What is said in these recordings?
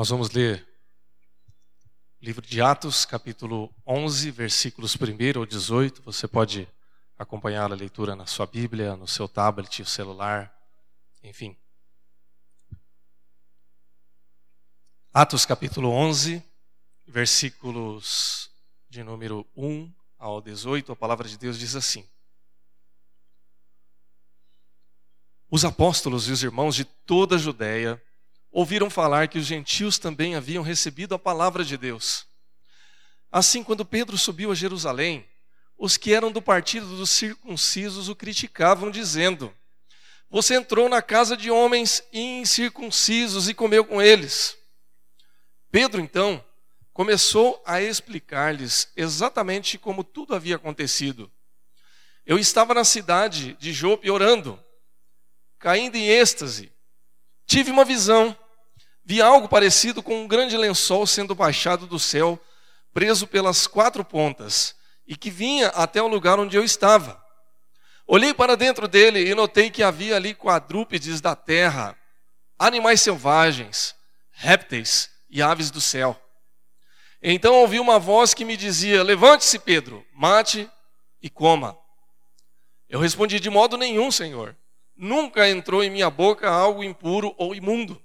Nós vamos ler livro de Atos, capítulo 11, versículos 1 ao 18. Você pode acompanhar a leitura na sua Bíblia, no seu tablet, celular, enfim. Atos, capítulo 11, versículos de número 1 ao 18. A palavra de Deus diz assim: Os apóstolos e os irmãos de toda a Judéia ouviram falar que os gentios também haviam recebido a palavra de Deus. Assim, quando Pedro subiu a Jerusalém, os que eram do partido dos circuncisos o criticavam, dizendo: Você entrou na casa de homens incircuncisos e comeu com eles. Pedro, então, começou a explicar-lhes exatamente como tudo havia acontecido. Eu estava na cidade de Jope orando, caindo em êxtase Tive uma visão. Vi algo parecido com um grande lençol sendo baixado do céu, preso pelas quatro pontas, e que vinha até o lugar onde eu estava. Olhei para dentro dele e notei que havia ali quadrúpedes da terra, animais selvagens, répteis e aves do céu. Então ouvi uma voz que me dizia: Levante-se, Pedro, mate e coma. Eu respondi: De modo nenhum, Senhor. Nunca entrou em minha boca algo impuro ou imundo.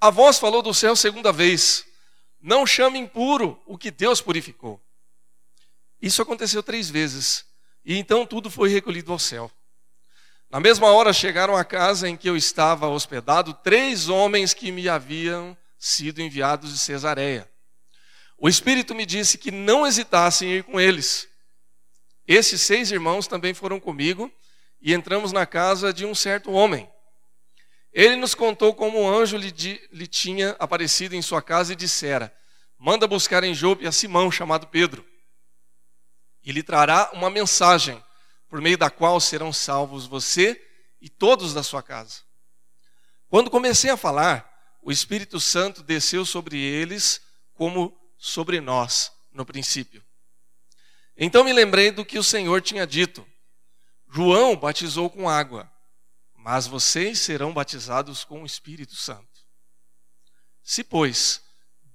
A voz falou do céu segunda vez: Não chame impuro o que Deus purificou. Isso aconteceu três vezes, e então tudo foi recolhido ao céu. Na mesma hora chegaram à casa em que eu estava hospedado três homens que me haviam sido enviados de Cesareia. O Espírito me disse que não hesitasse em ir com eles. Esses seis irmãos também foram comigo e entramos na casa de um certo homem. Ele nos contou como um anjo lhe, lhe tinha aparecido em sua casa e dissera: Manda buscar em Jope a Simão, chamado Pedro, e lhe trará uma mensagem, por meio da qual serão salvos você e todos da sua casa. Quando comecei a falar, o Espírito Santo desceu sobre eles como sobre nós no princípio. Então me lembrei do que o Senhor tinha dito João batizou com água, mas vocês serão batizados com o Espírito Santo. Se, pois,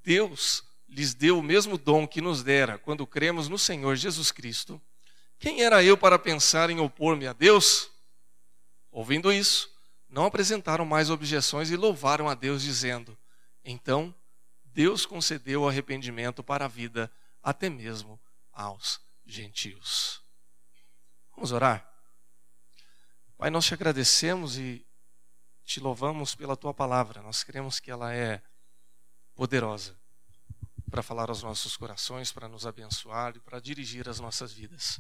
Deus lhes deu o mesmo dom que nos dera quando cremos no Senhor Jesus Cristo, quem era eu para pensar em opor-me a Deus? Ouvindo isso, não apresentaram mais objeções e louvaram a Deus, dizendo: Então, Deus concedeu arrependimento para a vida até mesmo aos gentios. Vamos orar? Pai, nós te agradecemos e te louvamos pela tua palavra. Nós cremos que ela é poderosa para falar aos nossos corações, para nos abençoar e para dirigir as nossas vidas.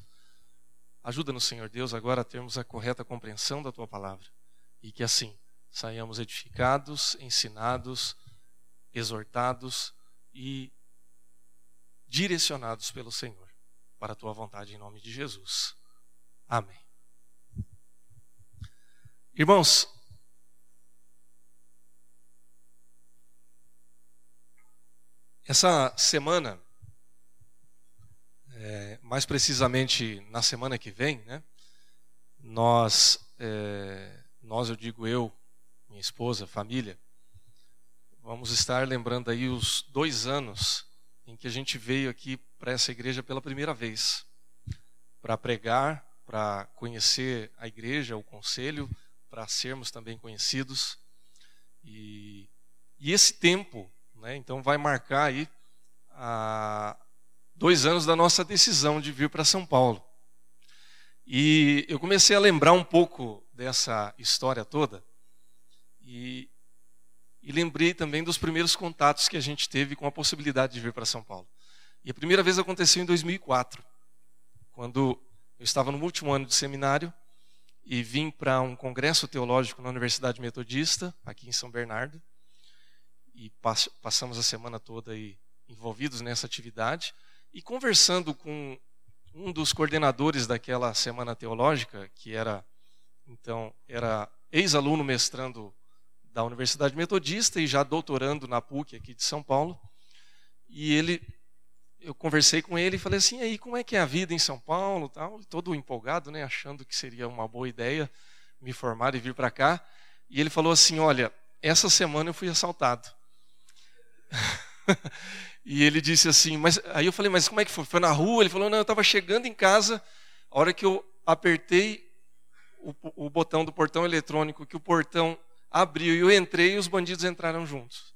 Ajuda-nos, Senhor Deus, agora a termos a correta compreensão da tua palavra e que assim saiamos edificados, ensinados, exortados e direcionados pelo Senhor para a tua vontade em nome de Jesus. Amém. Irmãos, essa semana, é, mais precisamente na semana que vem, né, nós, é, nós, eu digo eu, minha esposa, família, vamos estar lembrando aí os dois anos em que a gente veio aqui para essa igreja pela primeira vez, para pregar, para conhecer a igreja, o conselho, para sermos também conhecidos. E, e esse tempo, né, então, vai marcar aí a, dois anos da nossa decisão de vir para São Paulo. E eu comecei a lembrar um pouco dessa história toda e, e lembrei também dos primeiros contatos que a gente teve com a possibilidade de vir para São Paulo. E a primeira vez aconteceu em 2004, quando eu estava no último ano de seminário e vim para um congresso teológico na Universidade Metodista, aqui em São Bernardo, e pass passamos a semana toda aí envolvidos nessa atividade e conversando com um dos coordenadores daquela semana teológica, que era então era ex-aluno mestrando da Universidade Metodista e já doutorando na PUC aqui de São Paulo, e ele eu conversei com ele e falei assim, aí como é que é a vida em São Paulo, tal, todo empolgado, né, achando que seria uma boa ideia me formar e vir para cá. E ele falou assim, olha, essa semana eu fui assaltado. e ele disse assim, mas aí eu falei, mas como é que foi? Foi na rua? Ele falou, não, eu estava chegando em casa, a hora que eu apertei o, o botão do portão eletrônico, que o portão abriu e eu entrei e os bandidos entraram juntos.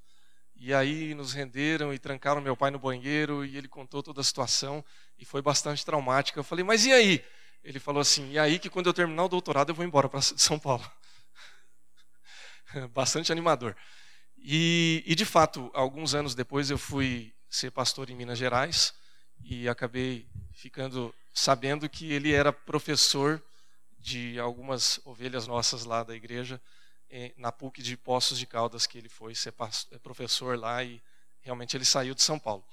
E aí nos renderam e trancaram meu pai no banheiro e ele contou toda a situação e foi bastante traumática. Eu falei, mas e aí? Ele falou assim, e aí que quando eu terminar o doutorado eu vou embora para São Paulo. bastante animador. E, e, de fato, alguns anos depois eu fui ser pastor em Minas Gerais e acabei ficando sabendo que ele era professor de algumas ovelhas nossas lá da igreja, na PUC de Poços de Caldas, que ele foi ser é, professor lá e realmente ele saiu de São Paulo.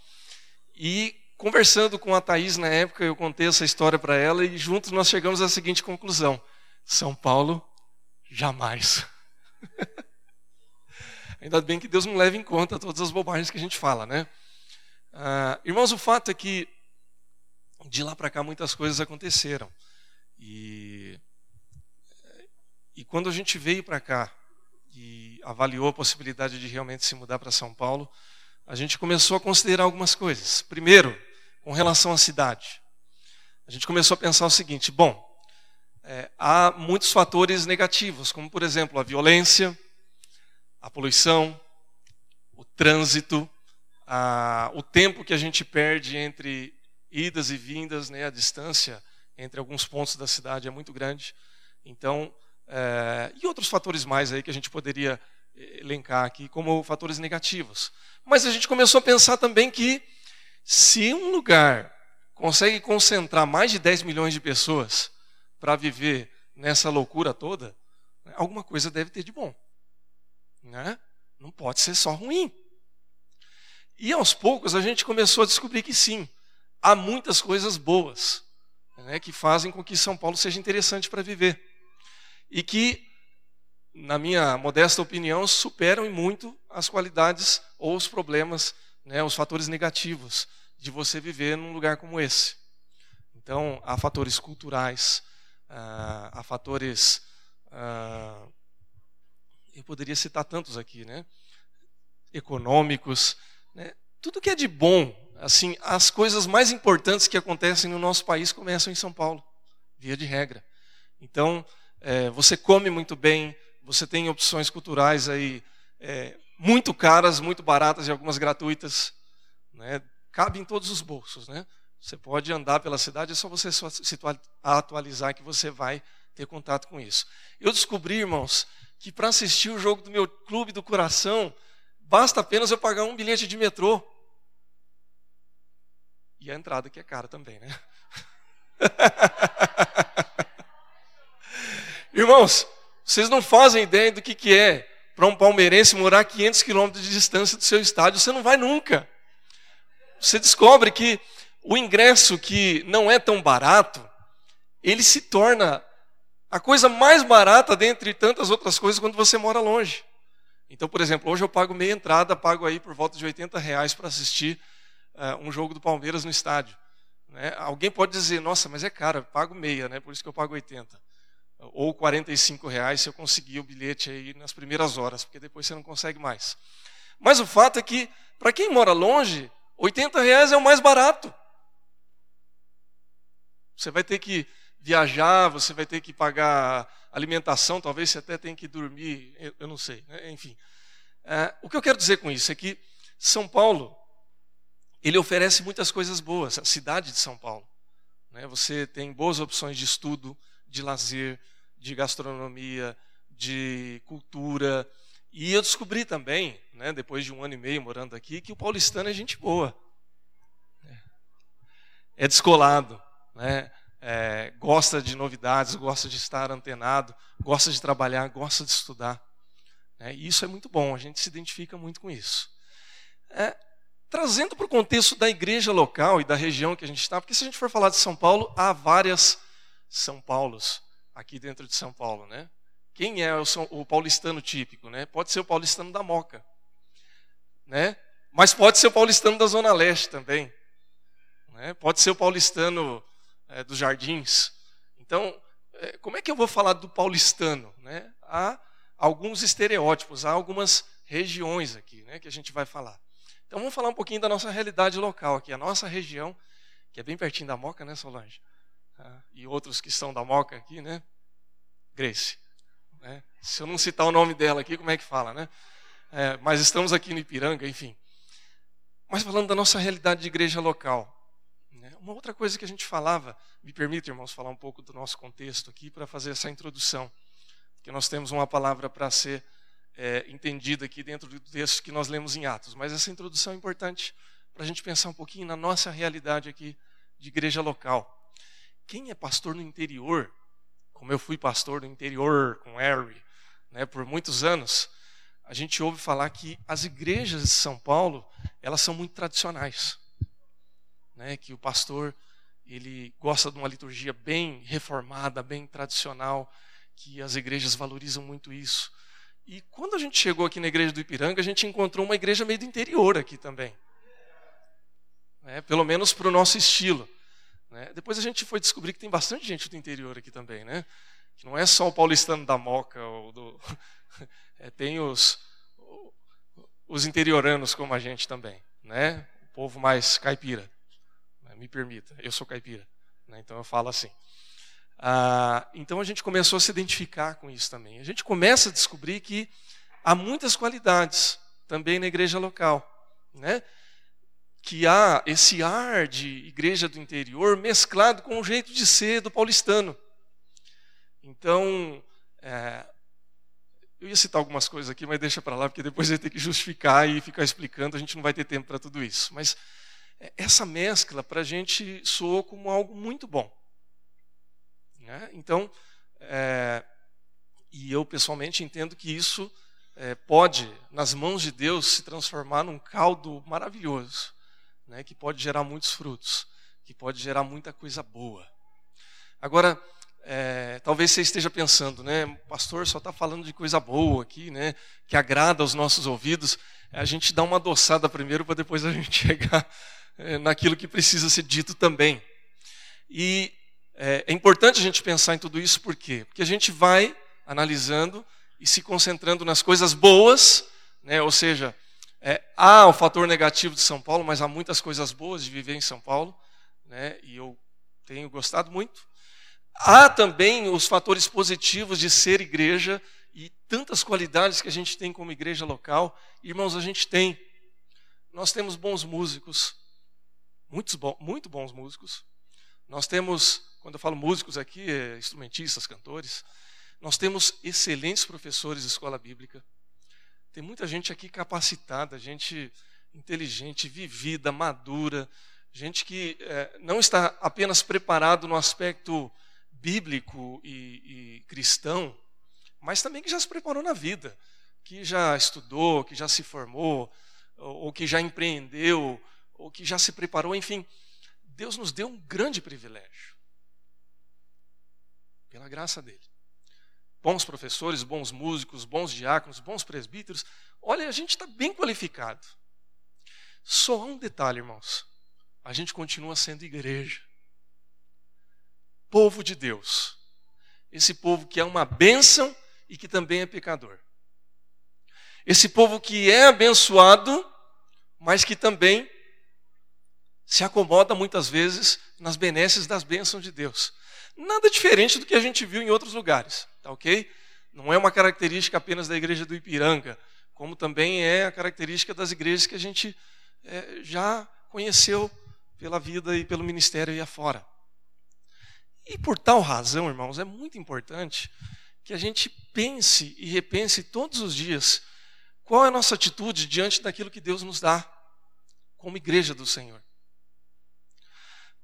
E conversando com a Thaís na época, eu contei essa história para ela e juntos nós chegamos à seguinte conclusão: São Paulo, jamais. Ainda bem que Deus não leva em conta todas as bobagens que a gente fala, né? Ah, irmãos, o fato é que de lá para cá muitas coisas aconteceram. E, e quando a gente veio para cá e avaliou a possibilidade de realmente se mudar para São Paulo, a gente começou a considerar algumas coisas. Primeiro, com relação à cidade. A gente começou a pensar o seguinte: bom, é, há muitos fatores negativos, como por exemplo a violência, a poluição, o trânsito, a, o tempo que a gente perde entre idas e vindas, né, a distância entre alguns pontos da cidade é muito grande. Então, é, e outros fatores mais aí que a gente poderia elencar aqui como fatores negativos. Mas a gente começou a pensar também que se um lugar consegue concentrar mais de 10 milhões de pessoas para viver nessa loucura toda, né, alguma coisa deve ter de bom. Né? Não pode ser só ruim. E aos poucos a gente começou a descobrir que sim, há muitas coisas boas né, que fazem com que São Paulo seja interessante para viver. E que, na minha modesta opinião, superam muito as qualidades ou os problemas, né, os fatores negativos de você viver num lugar como esse. Então, há fatores culturais, uh, há fatores. Uh, eu poderia citar tantos aqui, né? Econômicos, né? tudo que é de bom assim, as coisas mais importantes que acontecem no nosso país começam em São Paulo, via de regra. Então, é, você come muito bem, você tem opções culturais aí é, muito caras, muito baratas e algumas gratuitas, né? cabe em todos os bolsos, né? Você pode andar pela cidade, é só você se atualizar que você vai ter contato com isso. Eu descobri, irmãos, que para assistir o jogo do meu clube do coração, basta apenas eu pagar um bilhete de metrô. E a entrada que é cara também, né? Irmãos, vocês não fazem ideia do que, que é para um palmeirense morar a 500 quilômetros de distância do seu estádio. Você não vai nunca. Você descobre que o ingresso que não é tão barato, ele se torna a coisa mais barata dentre tantas outras coisas quando você mora longe. Então, por exemplo, hoje eu pago meia entrada, pago aí por volta de 80 reais para assistir uh, um jogo do Palmeiras no estádio. Né? Alguém pode dizer, nossa, mas é caro, eu pago meia, né? por isso que eu pago 80. Ou 45 reais se eu conseguir o bilhete aí nas primeiras horas, porque depois você não consegue mais. Mas o fato é que, para quem mora longe, 80 reais é o mais barato. Você vai ter que viajar, você vai ter que pagar alimentação, talvez você até tenha que dormir, eu não sei, né? enfim. É, o que eu quero dizer com isso é que São Paulo ele oferece muitas coisas boas, a cidade de São Paulo. Né? Você tem boas opções de estudo, de lazer, de gastronomia, de cultura. E eu descobri também, né, depois de um ano e meio morando aqui, que o paulistano é gente boa. É descolado, né? É, gosta de novidades, gosta de estar antenado, gosta de trabalhar, gosta de estudar. Né? E isso é muito bom, a gente se identifica muito com isso. É, trazendo para o contexto da igreja local e da região que a gente está, porque se a gente for falar de São Paulo, há várias São Paulos aqui dentro de São Paulo, né? Quem é o, o paulistano típico, né? Pode ser o paulistano da Moca, né? Mas pode ser o paulistano da Zona Leste também, né? Pode ser o paulistano é, dos Jardins. Então, é, como é que eu vou falar do paulistano, né? Há alguns estereótipos, há algumas regiões aqui, né? Que a gente vai falar. Então vamos falar um pouquinho da nossa realidade local aqui, a nossa região, que é bem pertinho da Moca, né, Solange? Ah, e outros que são da Moca aqui, né? Grace. Né? Se eu não citar o nome dela aqui, como é que fala, né? É, mas estamos aqui no Ipiranga, enfim. Mas falando da nossa realidade de igreja local. Né? Uma outra coisa que a gente falava, me permite, irmãos, falar um pouco do nosso contexto aqui para fazer essa introdução. Porque nós temos uma palavra para ser é, entendida aqui dentro do texto que nós lemos em Atos. Mas essa introdução é importante para a gente pensar um pouquinho na nossa realidade aqui de igreja local. Quem é pastor no interior, como eu fui pastor no interior com Harry, né, por muitos anos, a gente ouve falar que as igrejas de São Paulo, elas são muito tradicionais. Né, que o pastor ele gosta de uma liturgia bem reformada, bem tradicional, que as igrejas valorizam muito isso. E quando a gente chegou aqui na igreja do Ipiranga, a gente encontrou uma igreja meio do interior aqui também. Né? Pelo menos para o nosso estilo. Né? Depois a gente foi descobrir que tem bastante gente do interior aqui também, né? Que não é só o paulistano da Moca, ou do... é, tem os, os interioranos como a gente também, né? O povo mais caipira. Né? Me permita, eu sou caipira, né? então eu falo assim. Ah, então a gente começou a se identificar com isso também. A gente começa a descobrir que há muitas qualidades também na igreja local, né? Que há esse ar de igreja do interior mesclado com o jeito de ser do paulistano. Então, é, eu ia citar algumas coisas aqui, mas deixa para lá, porque depois eu ia ter que justificar e ficar explicando, a gente não vai ter tempo para tudo isso. Mas é, essa mescla para a gente soou como algo muito bom. Né? Então, é, e eu pessoalmente entendo que isso é, pode, nas mãos de Deus, se transformar num caldo maravilhoso, né? que pode gerar muitos frutos, que pode gerar muita coisa boa. Agora, é, talvez você esteja pensando, né, pastor só está falando de coisa boa aqui, né, que agrada aos nossos ouvidos. A gente dá uma adoçada primeiro para depois a gente chegar é, naquilo que precisa ser dito também. E é, é importante a gente pensar em tudo isso, por quê? Porque a gente vai analisando e se concentrando nas coisas boas, né? ou seja, é, há o fator negativo de São Paulo, mas há muitas coisas boas de viver em São Paulo, né? e eu tenho gostado muito. Há também os fatores positivos de ser igreja e tantas qualidades que a gente tem como igreja local. Irmãos, a gente tem. Nós temos bons músicos, muitos muito bons músicos. Nós temos quando eu falo músicos aqui, é instrumentistas, cantores. Nós temos excelentes professores de escola bíblica. Tem muita gente aqui capacitada, gente inteligente, vivida, madura, gente que é, não está apenas preparado no aspecto bíblico e, e cristão, mas também que já se preparou na vida, que já estudou, que já se formou, ou, ou que já empreendeu, ou que já se preparou, enfim. Deus nos deu um grande privilégio pela graça dele. Bons professores, bons músicos, bons diáconos, bons presbíteros. Olha, a gente está bem qualificado. Só um detalhe, irmãos. A gente continua sendo igreja. Povo de Deus. Esse povo que é uma bênção e que também é pecador. Esse povo que é abençoado, mas que também se acomoda muitas vezes nas benesses das bênçãos de Deus. Nada diferente do que a gente viu em outros lugares, tá ok? Não é uma característica apenas da igreja do Ipiranga, como também é a característica das igrejas que a gente é, já conheceu pela vida e pelo ministério aí afora. E por tal razão, irmãos, é muito importante que a gente pense e repense todos os dias qual é a nossa atitude diante daquilo que Deus nos dá como igreja do Senhor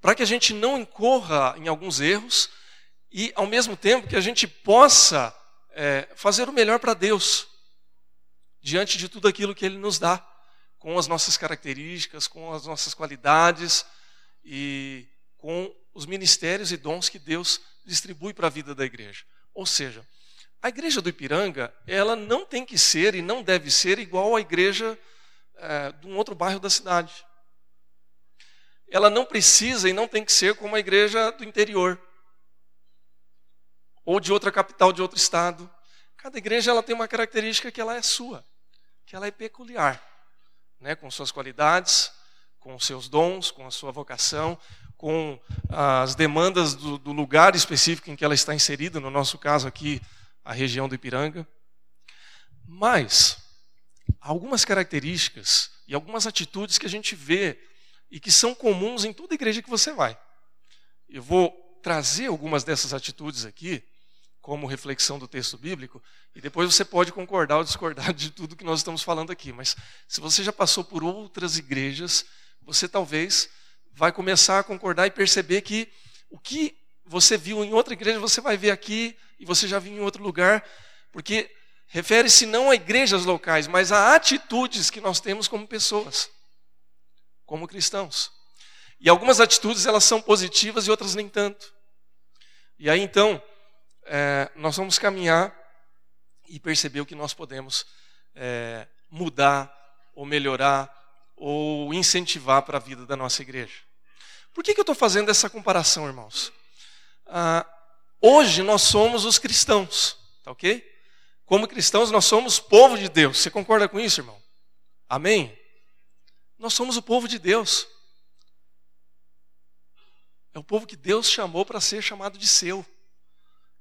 para que a gente não incorra em alguns erros e, ao mesmo tempo, que a gente possa é, fazer o melhor para Deus diante de tudo aquilo que Ele nos dá, com as nossas características, com as nossas qualidades e com os ministérios e dons que Deus distribui para a vida da igreja. Ou seja, a igreja do Ipiranga, ela não tem que ser e não deve ser igual à igreja é, de um outro bairro da cidade ela não precisa e não tem que ser como a igreja do interior ou de outra capital de outro estado. Cada igreja ela tem uma característica que ela é sua, que ela é peculiar. né, com suas qualidades, com seus dons, com a sua vocação, com as demandas do, do lugar específico em que ela está inserida, no nosso caso aqui, a região do Ipiranga. Mas, algumas características e algumas atitudes que a gente vê e que são comuns em toda igreja que você vai. Eu vou trazer algumas dessas atitudes aqui, como reflexão do texto bíblico, e depois você pode concordar ou discordar de tudo que nós estamos falando aqui. Mas se você já passou por outras igrejas, você talvez vai começar a concordar e perceber que o que você viu em outra igreja, você vai ver aqui e você já viu em outro lugar, porque refere-se não a igrejas locais, mas a atitudes que nós temos como pessoas, como cristãos. E algumas atitudes elas são positivas e outras nem tanto. E aí então é, nós vamos caminhar e perceber o que nós podemos é, mudar ou melhorar ou incentivar para a vida da nossa igreja. Por que, que eu estou fazendo essa comparação, irmãos? Ah, hoje nós somos os cristãos, tá ok? Como cristãos, nós somos povo de Deus. Você concorda com isso, irmão? Amém? Nós somos o povo de Deus. É o povo que Deus chamou para ser chamado de seu.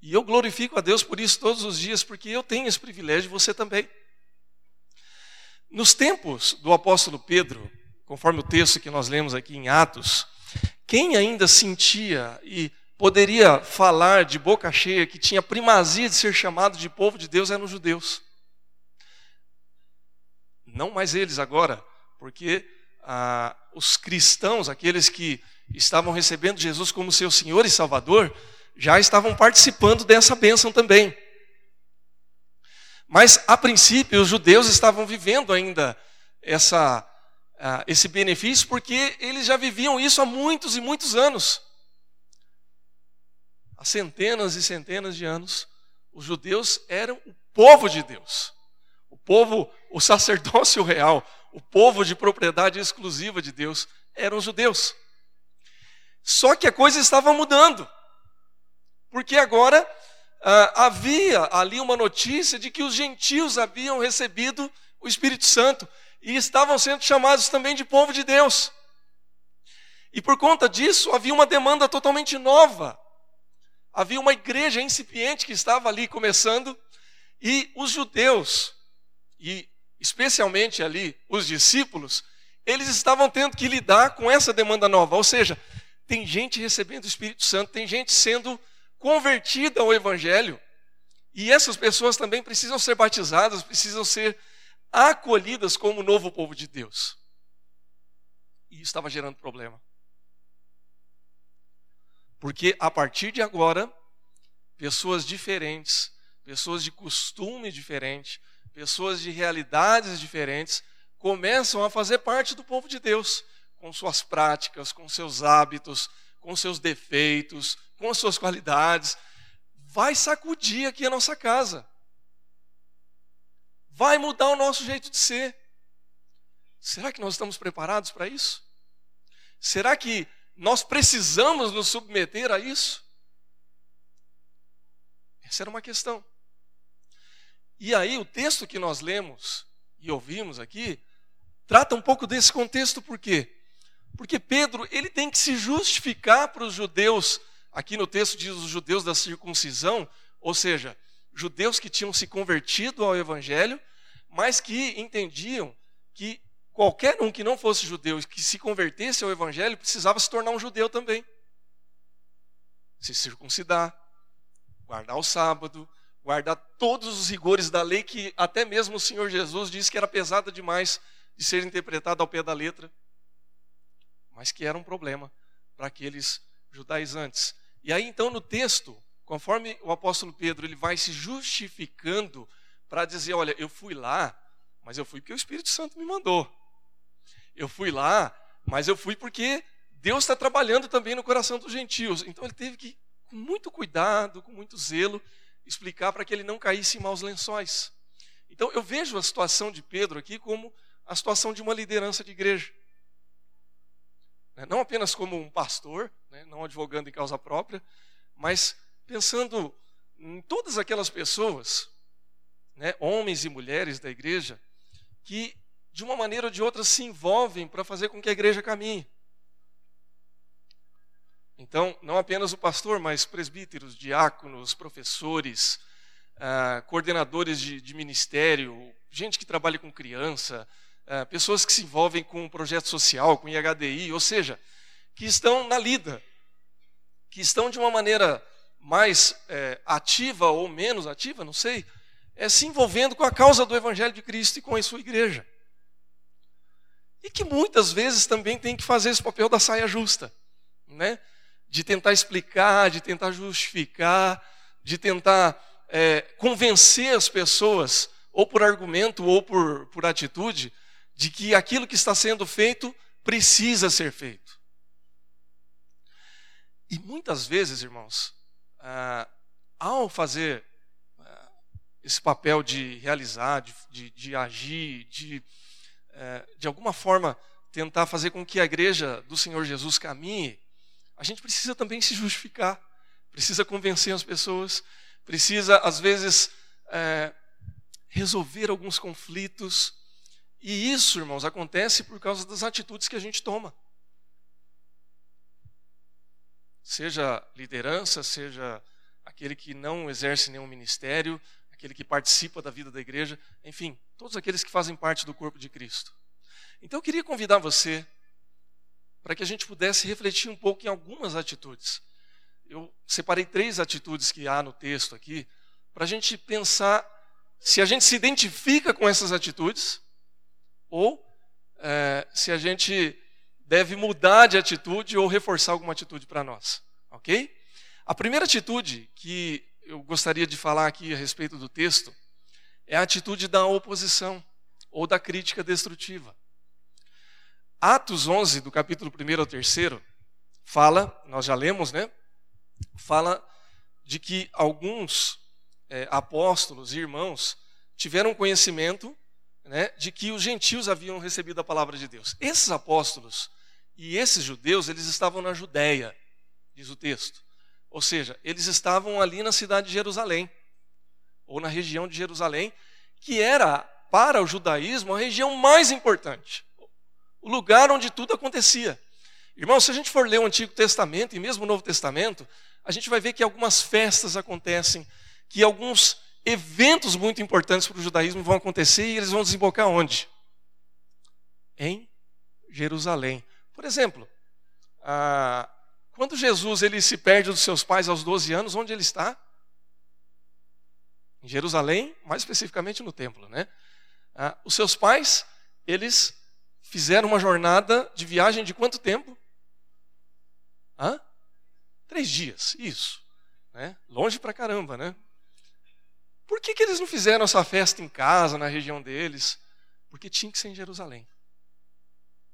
E eu glorifico a Deus por isso todos os dias, porque eu tenho esse privilégio, você também. Nos tempos do apóstolo Pedro, conforme o texto que nós lemos aqui em Atos, quem ainda sentia e poderia falar de boca cheia que tinha primazia de ser chamado de povo de Deus eram os judeus. Não mais eles agora, porque ah, os cristãos, aqueles que estavam recebendo Jesus como seu Senhor e Salvador, já estavam participando dessa bênção também. Mas, a princípio, os judeus estavam vivendo ainda essa, uh, esse benefício porque eles já viviam isso há muitos e muitos anos. Há centenas e centenas de anos, os judeus eram o povo de Deus. O povo, o sacerdócio real, o povo de propriedade exclusiva de Deus, eram os judeus. Só que a coisa estava mudando. Porque agora ah, havia ali uma notícia de que os gentios haviam recebido o Espírito Santo e estavam sendo chamados também de povo de Deus. E por conta disso havia uma demanda totalmente nova. Havia uma igreja incipiente que estava ali começando e os judeus, e especialmente ali os discípulos, eles estavam tendo que lidar com essa demanda nova. Ou seja, tem gente recebendo o Espírito Santo, tem gente sendo convertida ao Evangelho. E essas pessoas também precisam ser batizadas, precisam ser acolhidas como novo povo de Deus. E isso estava gerando problema. Porque a partir de agora, pessoas diferentes, pessoas de costume diferente, pessoas de realidades diferentes, começam a fazer parte do povo de Deus, com suas práticas, com seus hábitos, com seus defeitos, com as suas qualidades, vai sacudir aqui a nossa casa. Vai mudar o nosso jeito de ser. Será que nós estamos preparados para isso? Será que nós precisamos nos submeter a isso? Essa era uma questão. E aí, o texto que nós lemos e ouvimos aqui trata um pouco desse contexto, por quê? Porque Pedro, ele tem que se justificar para os judeus Aqui no texto diz os judeus da circuncisão, ou seja, judeus que tinham se convertido ao evangelho, mas que entendiam que qualquer um que não fosse judeu, que se convertesse ao evangelho, precisava se tornar um judeu também. Se circuncidar, guardar o sábado, guardar todos os rigores da lei que até mesmo o Senhor Jesus disse que era pesada demais de ser interpretada ao pé da letra, mas que era um problema para aqueles judaizantes. E aí então no texto, conforme o apóstolo Pedro ele vai se justificando para dizer, olha, eu fui lá, mas eu fui porque o Espírito Santo me mandou. Eu fui lá, mas eu fui porque Deus está trabalhando também no coração dos gentios. Então ele teve que, com muito cuidado, com muito zelo, explicar para que ele não caísse em maus lençóis. Então eu vejo a situação de Pedro aqui como a situação de uma liderança de igreja. Né? Não apenas como um pastor, né? não advogando em causa própria, mas pensando em todas aquelas pessoas, né? homens e mulheres da igreja, que de uma maneira ou de outra, se envolvem para fazer com que a igreja caminhe. Então, não apenas o pastor, mas presbíteros, diáconos, professores, ah, coordenadores de, de, ministério, gente que trabalha com criança, ah, pessoas que se envolvem com projeto social, com IHDI, ou seja, que estão na lida, que estão de uma maneira mais é, ativa ou menos ativa, não sei, é, se envolvendo com a causa do Evangelho de Cristo e com a sua igreja. E que muitas vezes também tem que fazer esse papel da saia justa, né? de tentar explicar, de tentar justificar, de tentar é, convencer as pessoas, ou por argumento ou por, por atitude, de que aquilo que está sendo feito precisa ser feito. E muitas vezes, irmãos, ah, ao fazer ah, esse papel de realizar, de, de, de agir, de, eh, de alguma forma tentar fazer com que a igreja do Senhor Jesus caminhe, a gente precisa também se justificar, precisa convencer as pessoas, precisa, às vezes, é, resolver alguns conflitos. E isso, irmãos, acontece por causa das atitudes que a gente toma. Seja liderança, seja aquele que não exerce nenhum ministério, aquele que participa da vida da igreja, enfim, todos aqueles que fazem parte do corpo de Cristo. Então eu queria convidar você para que a gente pudesse refletir um pouco em algumas atitudes. Eu separei três atitudes que há no texto aqui, para a gente pensar se a gente se identifica com essas atitudes ou é, se a gente deve mudar de atitude ou reforçar alguma atitude para nós, ok? A primeira atitude que eu gostaria de falar aqui a respeito do texto é a atitude da oposição ou da crítica destrutiva. Atos 11, do capítulo 1 ao 3, fala, nós já lemos, né? Fala de que alguns é, apóstolos e irmãos tiveram conhecimento né, de que os gentios haviam recebido a palavra de Deus. Esses apóstolos e esses judeus, eles estavam na Judéia, diz o texto. Ou seja, eles estavam ali na cidade de Jerusalém, ou na região de Jerusalém, que era para o judaísmo a região mais importante o lugar onde tudo acontecia. Irmão, se a gente for ler o Antigo Testamento e mesmo o Novo Testamento, a gente vai ver que algumas festas acontecem, que alguns eventos muito importantes para o judaísmo vão acontecer e eles vão desembocar onde? Em Jerusalém. Por exemplo, ah, quando Jesus ele se perde dos seus pais aos 12 anos, onde ele está? Em Jerusalém, mais especificamente no templo, né? Ah, os seus pais, eles fizeram uma jornada de viagem de quanto tempo? Hã? Três dias, isso. Né? Longe pra caramba, né? Por que, que eles não fizeram essa festa em casa, na região deles? Porque tinha que ser em Jerusalém.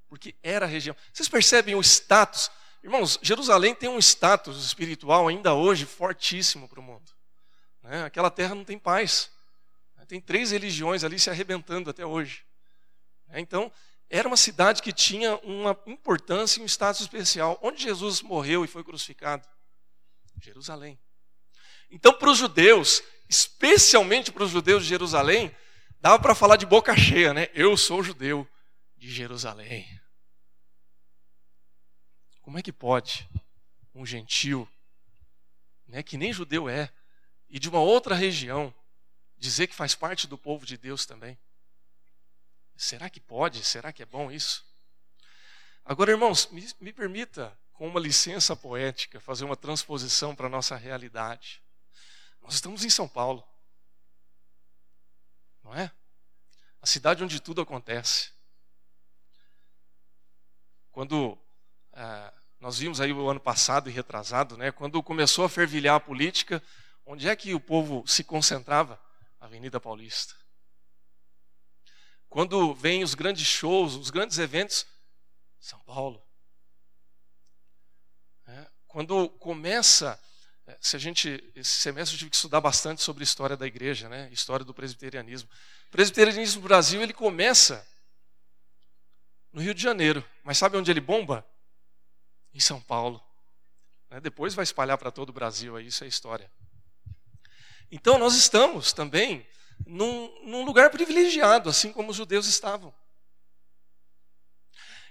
Porque era a região. Vocês percebem o status? Irmãos, Jerusalém tem um status espiritual ainda hoje fortíssimo para o mundo. Né? Aquela terra não tem paz. Tem três religiões ali se arrebentando até hoje. Então, era uma cidade que tinha uma importância e um status especial. Onde Jesus morreu e foi crucificado? Jerusalém. Então, para os judeus, especialmente para os judeus de Jerusalém, dava para falar de boca cheia, né? Eu sou judeu de Jerusalém. Como é que pode um gentil, né, que nem judeu é, e de uma outra região, dizer que faz parte do povo de Deus também? Será que pode? Será que é bom isso? Agora, irmãos, me, me permita, com uma licença poética, fazer uma transposição para a nossa realidade. Nós estamos em São Paulo, não é? A cidade onde tudo acontece. Quando é, nós vimos aí o ano passado e retrasado, né, quando começou a fervilhar a política, onde é que o povo se concentrava? Avenida Paulista. Quando vem os grandes shows, os grandes eventos, São Paulo. É, quando começa, se a gente, esse semestre eu tive que estudar bastante sobre a história da igreja, né? História do presbiterianismo. O presbiterianismo no Brasil ele começa no Rio de Janeiro, mas sabe onde ele bomba? Em São Paulo. Né? Depois vai espalhar para todo o Brasil, aí isso é história. Então nós estamos também num, num lugar privilegiado, assim como os judeus estavam.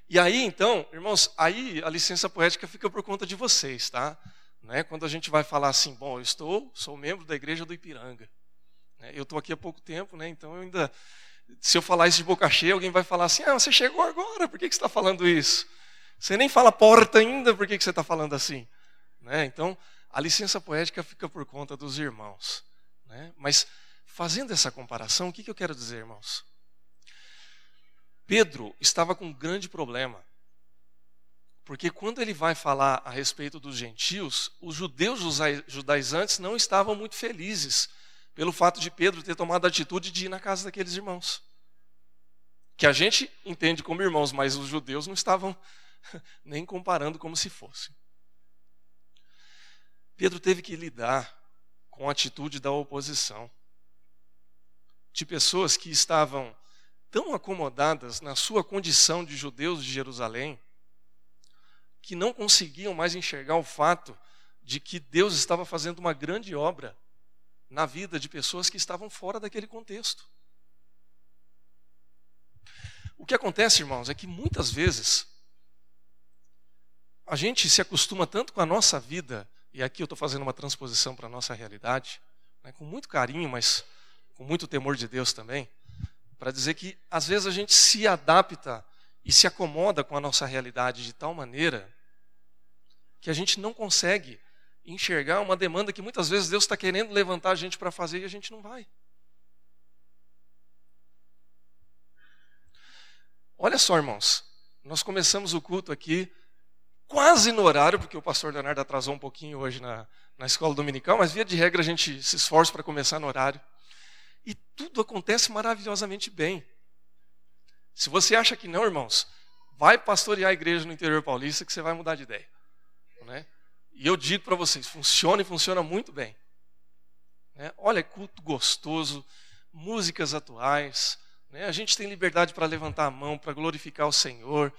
E aí, então, irmãos, aí a licença poética fica por conta de vocês, tá? Né? Quando a gente vai falar assim, bom, eu estou, sou membro da igreja do Ipiranga. Né? Eu estou aqui há pouco tempo, né? então eu ainda, se eu falar isso de boca cheia, alguém vai falar assim, ah, você chegou agora, por que, que você está falando isso? Você nem fala porta ainda, por que, que você está falando assim? Né? Então, a licença poética fica por conta dos irmãos. Né? Mas, fazendo essa comparação, o que, que eu quero dizer, irmãos? Pedro estava com um grande problema. Porque quando ele vai falar a respeito dos gentios, os judeus judaizantes não estavam muito felizes pelo fato de Pedro ter tomado a atitude de ir na casa daqueles irmãos. Que a gente entende como irmãos, mas os judeus não estavam nem comparando como se fossem. Pedro teve que lidar com a atitude da oposição, de pessoas que estavam tão acomodadas na sua condição de judeus de Jerusalém, que não conseguiam mais enxergar o fato de que Deus estava fazendo uma grande obra na vida de pessoas que estavam fora daquele contexto. O que acontece, irmãos, é que muitas vezes a gente se acostuma tanto com a nossa vida, e aqui eu estou fazendo uma transposição para a nossa realidade, né, com muito carinho, mas com muito temor de Deus também para dizer que às vezes a gente se adapta e se acomoda com a nossa realidade de tal maneira que a gente não consegue enxergar uma demanda que muitas vezes Deus está querendo levantar a gente para fazer e a gente não vai. Olha só, irmãos, nós começamos o culto aqui quase no horário, porque o pastor Leonardo atrasou um pouquinho hoje na, na escola dominical, mas via de regra a gente se esforça para começar no horário. E tudo acontece maravilhosamente bem. Se você acha que não, irmãos, vai pastorear a igreja no interior paulista que você vai mudar de ideia. Né? E eu digo para vocês, funciona e funciona muito bem. Né? Olha, culto gostoso, músicas atuais. Né? A gente tem liberdade para levantar a mão, para glorificar o Senhor.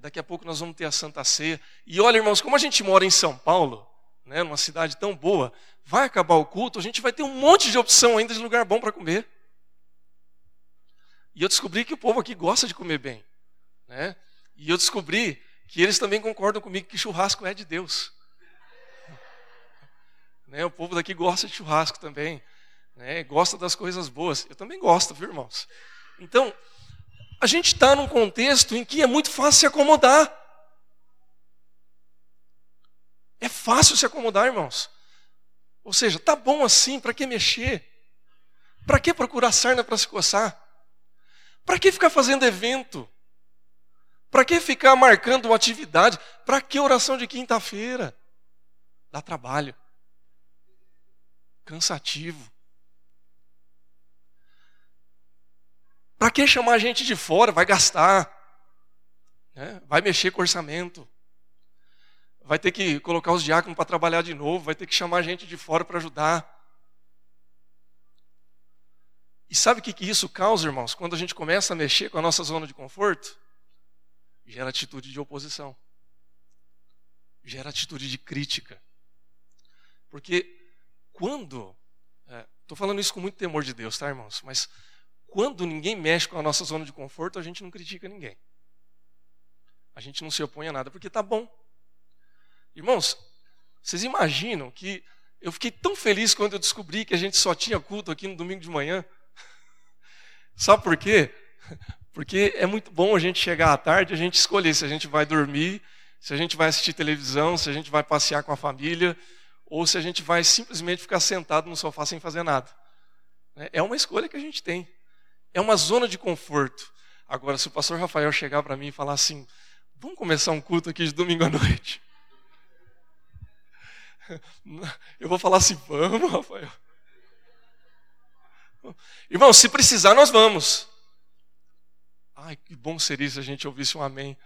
Daqui a pouco nós vamos ter a Santa Ceia. E olha, irmãos, como a gente mora em São Paulo, né, numa cidade tão boa, vai acabar o culto, a gente vai ter um monte de opção ainda de lugar bom para comer. E eu descobri que o povo aqui gosta de comer bem. Né? E eu descobri que eles também concordam comigo que churrasco é de Deus. Né? O povo daqui gosta de churrasco também. Né? Gosta das coisas boas. Eu também gosto, viu, irmãos? Então, a gente está num contexto em que é muito fácil se acomodar. É fácil se acomodar, irmãos. Ou seja, tá bom assim, para que mexer? Para que procurar sarna para se coçar? Para que ficar fazendo evento? Para que ficar marcando uma atividade? Para que oração de quinta-feira? Dá trabalho. Cansativo. Para que chamar gente de fora? Vai gastar. Né? Vai mexer com orçamento vai ter que colocar os diáconos para trabalhar de novo, vai ter que chamar gente de fora para ajudar. E sabe o que, que isso causa, irmãos? Quando a gente começa a mexer com a nossa zona de conforto, gera atitude de oposição, gera atitude de crítica. Porque quando, estou é, falando isso com muito temor de Deus, tá, irmãos? Mas quando ninguém mexe com a nossa zona de conforto, a gente não critica ninguém. A gente não se opõe a nada, porque tá bom. Irmãos, vocês imaginam que eu fiquei tão feliz quando eu descobri que a gente só tinha culto aqui no domingo de manhã? Sabe por quê? Porque é muito bom a gente chegar à tarde e a gente escolher se a gente vai dormir, se a gente vai assistir televisão, se a gente vai passear com a família, ou se a gente vai simplesmente ficar sentado no sofá sem fazer nada. É uma escolha que a gente tem. É uma zona de conforto. Agora, se o pastor Rafael chegar para mim e falar assim: vamos começar um culto aqui de domingo à noite. Eu vou falar assim, vamos, Rafael. Irmão, se precisar, nós vamos. Ai, que bom seria se a gente ouvisse um amém.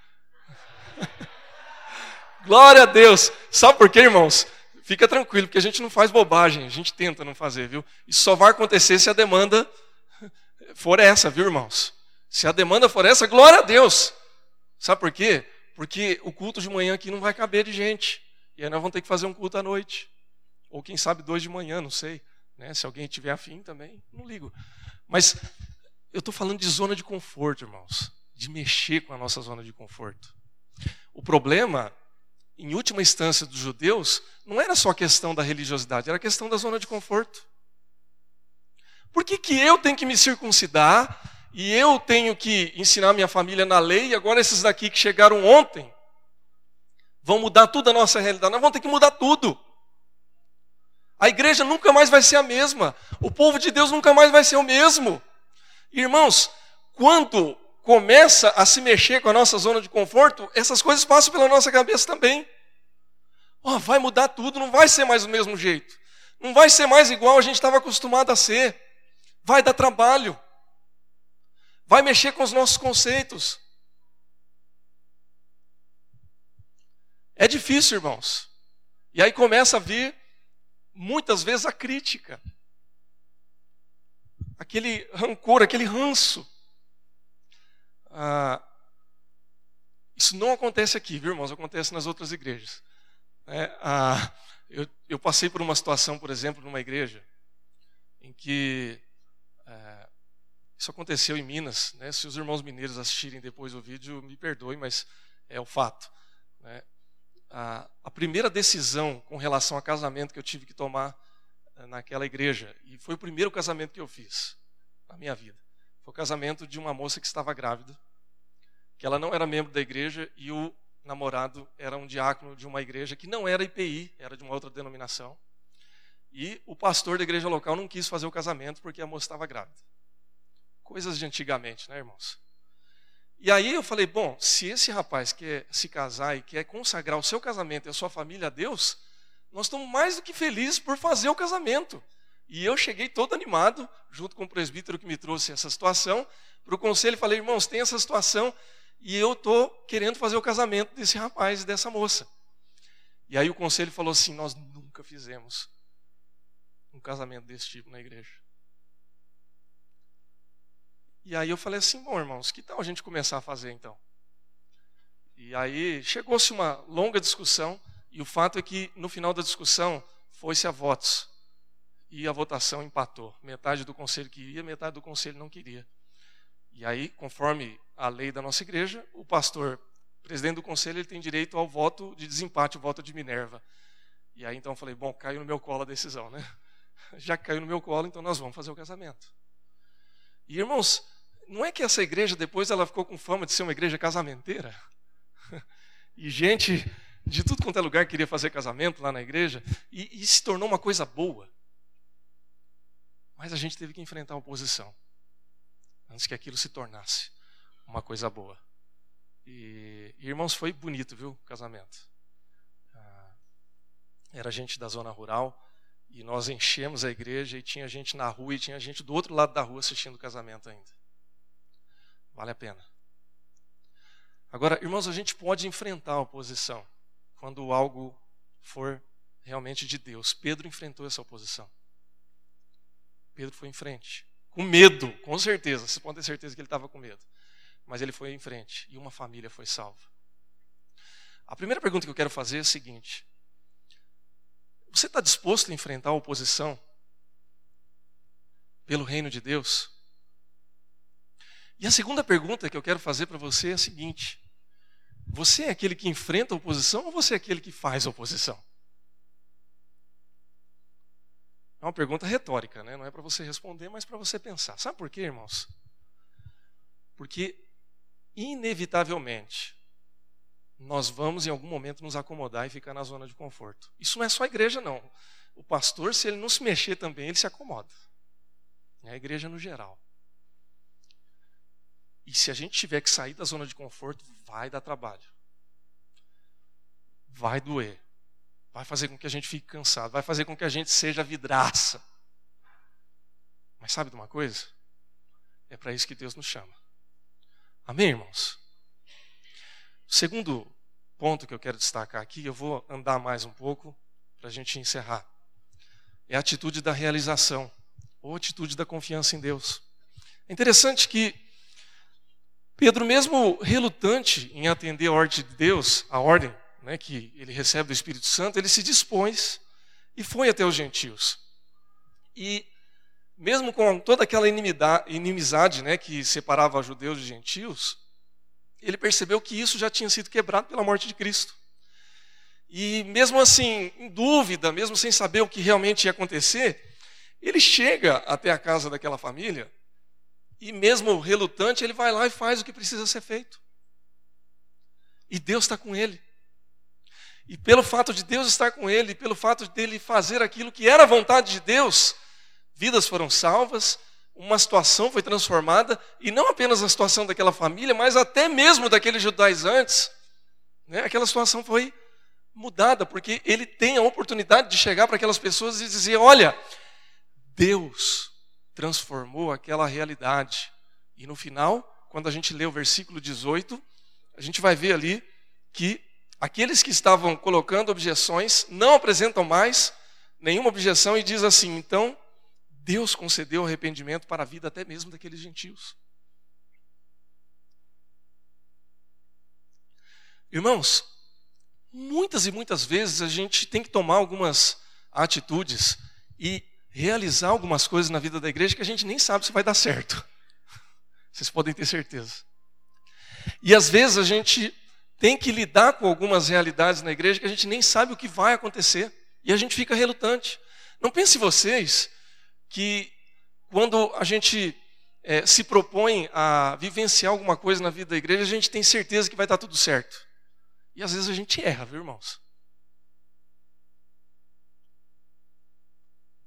Glória a Deus. Sabe por quê, irmãos? Fica tranquilo, porque a gente não faz bobagem, a gente tenta não fazer, viu? Isso só vai acontecer se a demanda for essa, viu, irmãos? Se a demanda for essa, glória a Deus. Sabe por quê? Porque o culto de manhã aqui não vai caber de gente. E aí nós vamos ter que fazer um culto à noite. Ou quem sabe dois de manhã, não sei. Né? Se alguém tiver afim também, não ligo. Mas eu estou falando de zona de conforto, irmãos. De mexer com a nossa zona de conforto. o problema, em última instância, dos judeus, não era só a questão da religiosidade, era a questão da zona de conforto. Por que, que eu tenho que me circuncidar e eu tenho que ensinar minha família na lei e agora esses daqui que chegaram ontem vão mudar tudo a nossa realidade? Nós vamos ter que mudar tudo. A igreja nunca mais vai ser a mesma. O povo de Deus nunca mais vai ser o mesmo. Irmãos, quando começa a se mexer com a nossa zona de conforto, essas coisas passam pela nossa cabeça também. Oh, vai mudar tudo, não vai ser mais do mesmo jeito. Não vai ser mais igual a gente estava acostumado a ser. Vai dar trabalho. Vai mexer com os nossos conceitos. É difícil, irmãos. E aí começa a vir, muitas vezes, a crítica. Aquele rancor, aquele ranço. Ah, isso não acontece aqui, viu, irmãos? Acontece nas outras igrejas. É, ah, eu, eu, passei por uma situação, por exemplo, numa igreja, em que é, isso aconteceu em Minas. Né? Se os irmãos mineiros assistirem depois o vídeo, me perdoem, mas é o fato. Né? A, a, primeira decisão com relação a casamento que eu tive que tomar naquela igreja, e foi o primeiro casamento que eu fiz na minha vida, foi o casamento de uma moça que estava grávida que ela não era membro da igreja e o namorado era um diácono de uma igreja que não era IPI, era de uma outra denominação. E o pastor da igreja local não quis fazer o casamento porque a moça estava grávida. Coisas de antigamente, né, irmãos? E aí eu falei, bom, se esse rapaz quer se casar e quer consagrar o seu casamento e a sua família a Deus, nós estamos mais do que felizes por fazer o casamento. E eu cheguei todo animado, junto com o presbítero que me trouxe essa situação, para o conselho e falei, irmãos, tem essa situação, e eu estou querendo fazer o casamento desse rapaz e dessa moça. E aí o conselho falou assim: Nós nunca fizemos um casamento desse tipo na igreja. E aí eu falei assim: Bom, irmãos, que tal a gente começar a fazer então? E aí chegou-se uma longa discussão, e o fato é que no final da discussão foi-se a votos. E a votação empatou. Metade do conselho queria, metade do conselho não queria. E aí, conforme a lei da nossa igreja, o pastor, presidente do conselho, ele tem direito ao voto de desempate, o voto de Minerva. E aí então eu falei, bom, caiu no meu colo a decisão, né? Já caiu no meu colo, então nós vamos fazer o casamento. E irmãos, não é que essa igreja depois ela ficou com fama de ser uma igreja casamenteira? E gente de tudo quanto é lugar queria fazer casamento lá na igreja, e, e se tornou uma coisa boa. Mas a gente teve que enfrentar a oposição antes que aquilo se tornasse uma coisa boa. E, irmãos, foi bonito, viu, o casamento. Ah, era gente da zona rural e nós enchemos a igreja e tinha gente na rua e tinha gente do outro lado da rua assistindo o casamento ainda. Vale a pena. Agora, irmãos, a gente pode enfrentar a oposição quando algo for realmente de Deus. Pedro enfrentou essa oposição. Pedro foi em frente. Com medo, com certeza. Vocês podem ter certeza que ele estava com medo. Mas ele foi em frente e uma família foi salva. A primeira pergunta que eu quero fazer é a seguinte: Você está disposto a enfrentar a oposição pelo reino de Deus? E a segunda pergunta que eu quero fazer para você é a seguinte: Você é aquele que enfrenta a oposição ou você é aquele que faz a oposição? É uma pergunta retórica, né? não é para você responder, mas para você pensar. Sabe por quê, irmãos? Porque, inevitavelmente, nós vamos em algum momento nos acomodar e ficar na zona de conforto. Isso não é só a igreja, não. O pastor, se ele não se mexer também, ele se acomoda. É a igreja no geral. E se a gente tiver que sair da zona de conforto, vai dar trabalho. Vai doer vai fazer com que a gente fique cansado, vai fazer com que a gente seja vidraça. Mas sabe de uma coisa? É para isso que Deus nos chama. Amém, irmãos? O segundo ponto que eu quero destacar aqui, eu vou andar mais um pouco para a gente encerrar. É a atitude da realização, ou atitude da confiança em Deus. É interessante que Pedro, mesmo relutante em atender a ordem de Deus, a ordem né, que ele recebe do Espírito Santo, ele se dispôs e foi até os gentios. E mesmo com toda aquela inimizade né, que separava judeus de gentios, ele percebeu que isso já tinha sido quebrado pela morte de Cristo. E mesmo assim, em dúvida, mesmo sem saber o que realmente ia acontecer, ele chega até a casa daquela família e, mesmo relutante, ele vai lá e faz o que precisa ser feito. E Deus está com ele. E pelo fato de Deus estar com ele, pelo fato dele fazer aquilo que era a vontade de Deus, vidas foram salvas, uma situação foi transformada, e não apenas a situação daquela família, mas até mesmo daqueles judaizantes. Né? Aquela situação foi mudada, porque ele tem a oportunidade de chegar para aquelas pessoas e dizer: olha, Deus transformou aquela realidade. E no final, quando a gente lê o versículo 18, a gente vai ver ali que aqueles que estavam colocando objeções não apresentam mais nenhuma objeção e diz assim: então, Deus concedeu arrependimento para a vida até mesmo daqueles gentios. Irmãos, muitas e muitas vezes a gente tem que tomar algumas atitudes e realizar algumas coisas na vida da igreja que a gente nem sabe se vai dar certo. Vocês podem ter certeza. E às vezes a gente tem que lidar com algumas realidades na igreja que a gente nem sabe o que vai acontecer. E a gente fica relutante. Não pense vocês que quando a gente é, se propõe a vivenciar alguma coisa na vida da igreja, a gente tem certeza que vai estar tudo certo. E às vezes a gente erra, viu, irmãos?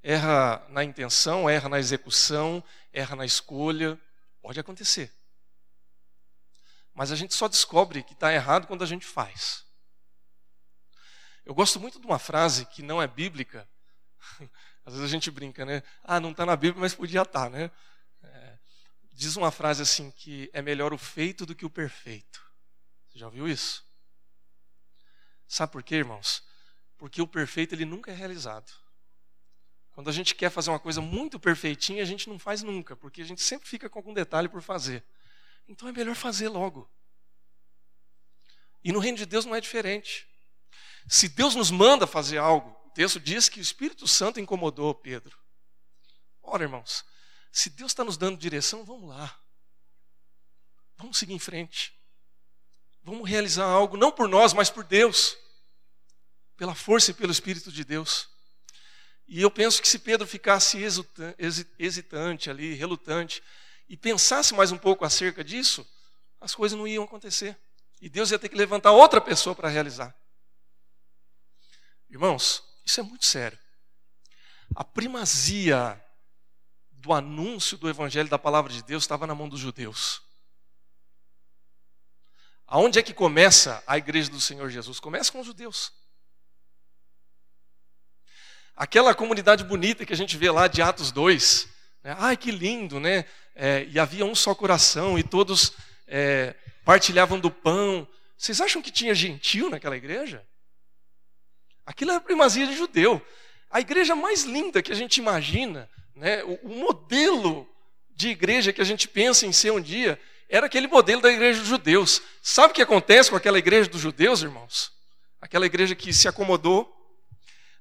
Erra na intenção, erra na execução, erra na escolha. Pode acontecer. Mas a gente só descobre que está errado quando a gente faz. Eu gosto muito de uma frase que não é bíblica. Às vezes a gente brinca, né? Ah, não está na Bíblia, mas podia estar, tá, né? É, diz uma frase assim que é melhor o feito do que o perfeito. Você já ouviu isso? Sabe por quê, irmãos? Porque o perfeito ele nunca é realizado. Quando a gente quer fazer uma coisa muito perfeitinha, a gente não faz nunca, porque a gente sempre fica com algum detalhe por fazer. Então é melhor fazer logo. E no reino de Deus não é diferente. Se Deus nos manda fazer algo, o texto diz que o Espírito Santo incomodou Pedro. Ora, irmãos, se Deus está nos dando direção, vamos lá. Vamos seguir em frente. Vamos realizar algo, não por nós, mas por Deus. Pela força e pelo Espírito de Deus. E eu penso que se Pedro ficasse hesitante ali, relutante, e pensasse mais um pouco acerca disso, as coisas não iam acontecer. E Deus ia ter que levantar outra pessoa para realizar. Irmãos, isso é muito sério. A primazia do anúncio do evangelho da palavra de Deus estava na mão dos judeus. Aonde é que começa a igreja do Senhor Jesus? Começa com os judeus. Aquela comunidade bonita que a gente vê lá de Atos 2, né? ai que lindo, né? é, e havia um só coração, e todos é, partilhavam do pão. Vocês acham que tinha gentil naquela igreja? Aquilo era primazia de judeu. A igreja mais linda que a gente imagina, né, o, o modelo de igreja que a gente pensa em ser um dia, era aquele modelo da igreja dos judeus. Sabe o que acontece com aquela igreja dos judeus, irmãos? Aquela igreja que se acomodou,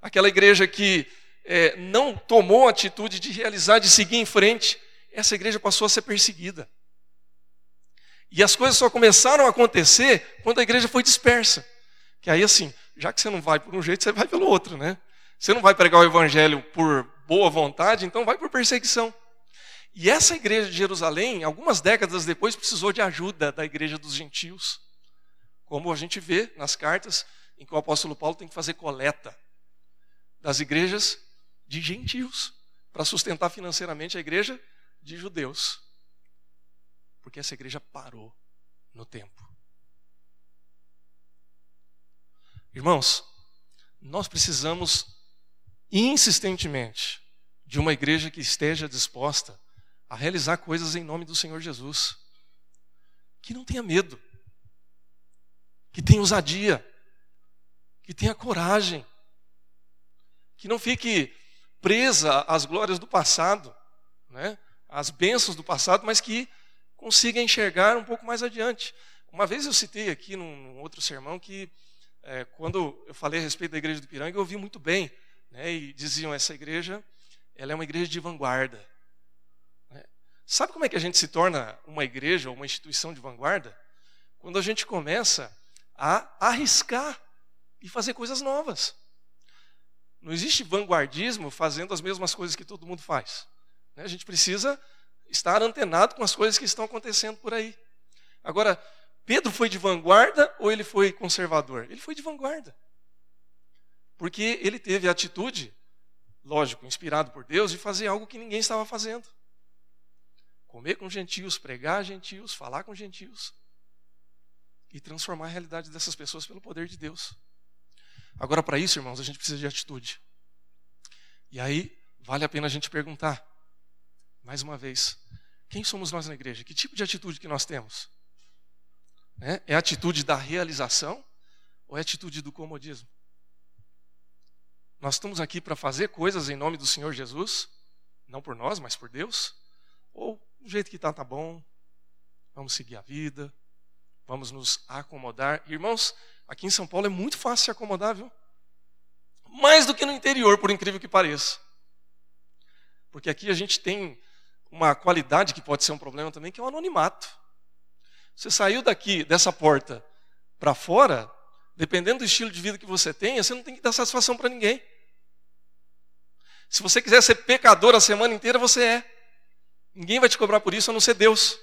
aquela igreja que é, não tomou a atitude de realizar, de seguir em frente, essa igreja passou a ser perseguida. E as coisas só começaram a acontecer quando a igreja foi dispersa. Que aí, assim, já que você não vai por um jeito, você vai pelo outro, né? Você não vai pregar o evangelho por boa vontade, então vai por perseguição. E essa igreja de Jerusalém, algumas décadas depois, precisou de ajuda da igreja dos gentios. Como a gente vê nas cartas em que o apóstolo Paulo tem que fazer coleta das igrejas de gentios para sustentar financeiramente a igreja de judeus. Porque essa igreja parou no tempo. Irmãos, nós precisamos insistentemente de uma igreja que esteja disposta a realizar coisas em nome do Senhor Jesus. Que não tenha medo, que tenha ousadia, que tenha coragem, que não fique presa às glórias do passado, né? as bênçãos do passado, mas que consiga enxergar um pouco mais adiante. Uma vez eu citei aqui num outro sermão que é, quando eu falei a respeito da igreja do Piranga, eu ouvi muito bem, né, e diziam essa igreja, ela é uma igreja de vanguarda. Né? Sabe como é que a gente se torna uma igreja ou uma instituição de vanguarda? quando a gente começa a arriscar e fazer coisas novas. Não existe vanguardismo fazendo as mesmas coisas que todo mundo faz. Né? A gente precisa estar antenado com as coisas que estão acontecendo por aí. Agora, Pedro foi de vanguarda ou ele foi conservador? Ele foi de vanguarda. Porque ele teve a atitude, lógico, inspirado por Deus, de fazer algo que ninguém estava fazendo. Comer com gentios, pregar gentios, falar com gentios e transformar a realidade dessas pessoas pelo poder de Deus. Agora, para isso, irmãos, a gente precisa de atitude. E aí, vale a pena a gente perguntar, mais uma vez, quem somos nós na igreja? Que tipo de atitude que nós temos? É, é a atitude da realização ou é a atitude do comodismo? Nós estamos aqui para fazer coisas em nome do Senhor Jesus, não por nós, mas por Deus? Ou do jeito que está, está bom, vamos seguir a vida, vamos nos acomodar. Irmãos, aqui em São Paulo é muito fácil se acomodar, viu? Mais do que no interior, por incrível que pareça. Porque aqui a gente tem uma qualidade que pode ser um problema também, que é o anonimato. Você saiu daqui, dessa porta, para fora, dependendo do estilo de vida que você tenha, você não tem que dar satisfação para ninguém. Se você quiser ser pecador a semana inteira, você é. Ninguém vai te cobrar por isso a não ser Deus.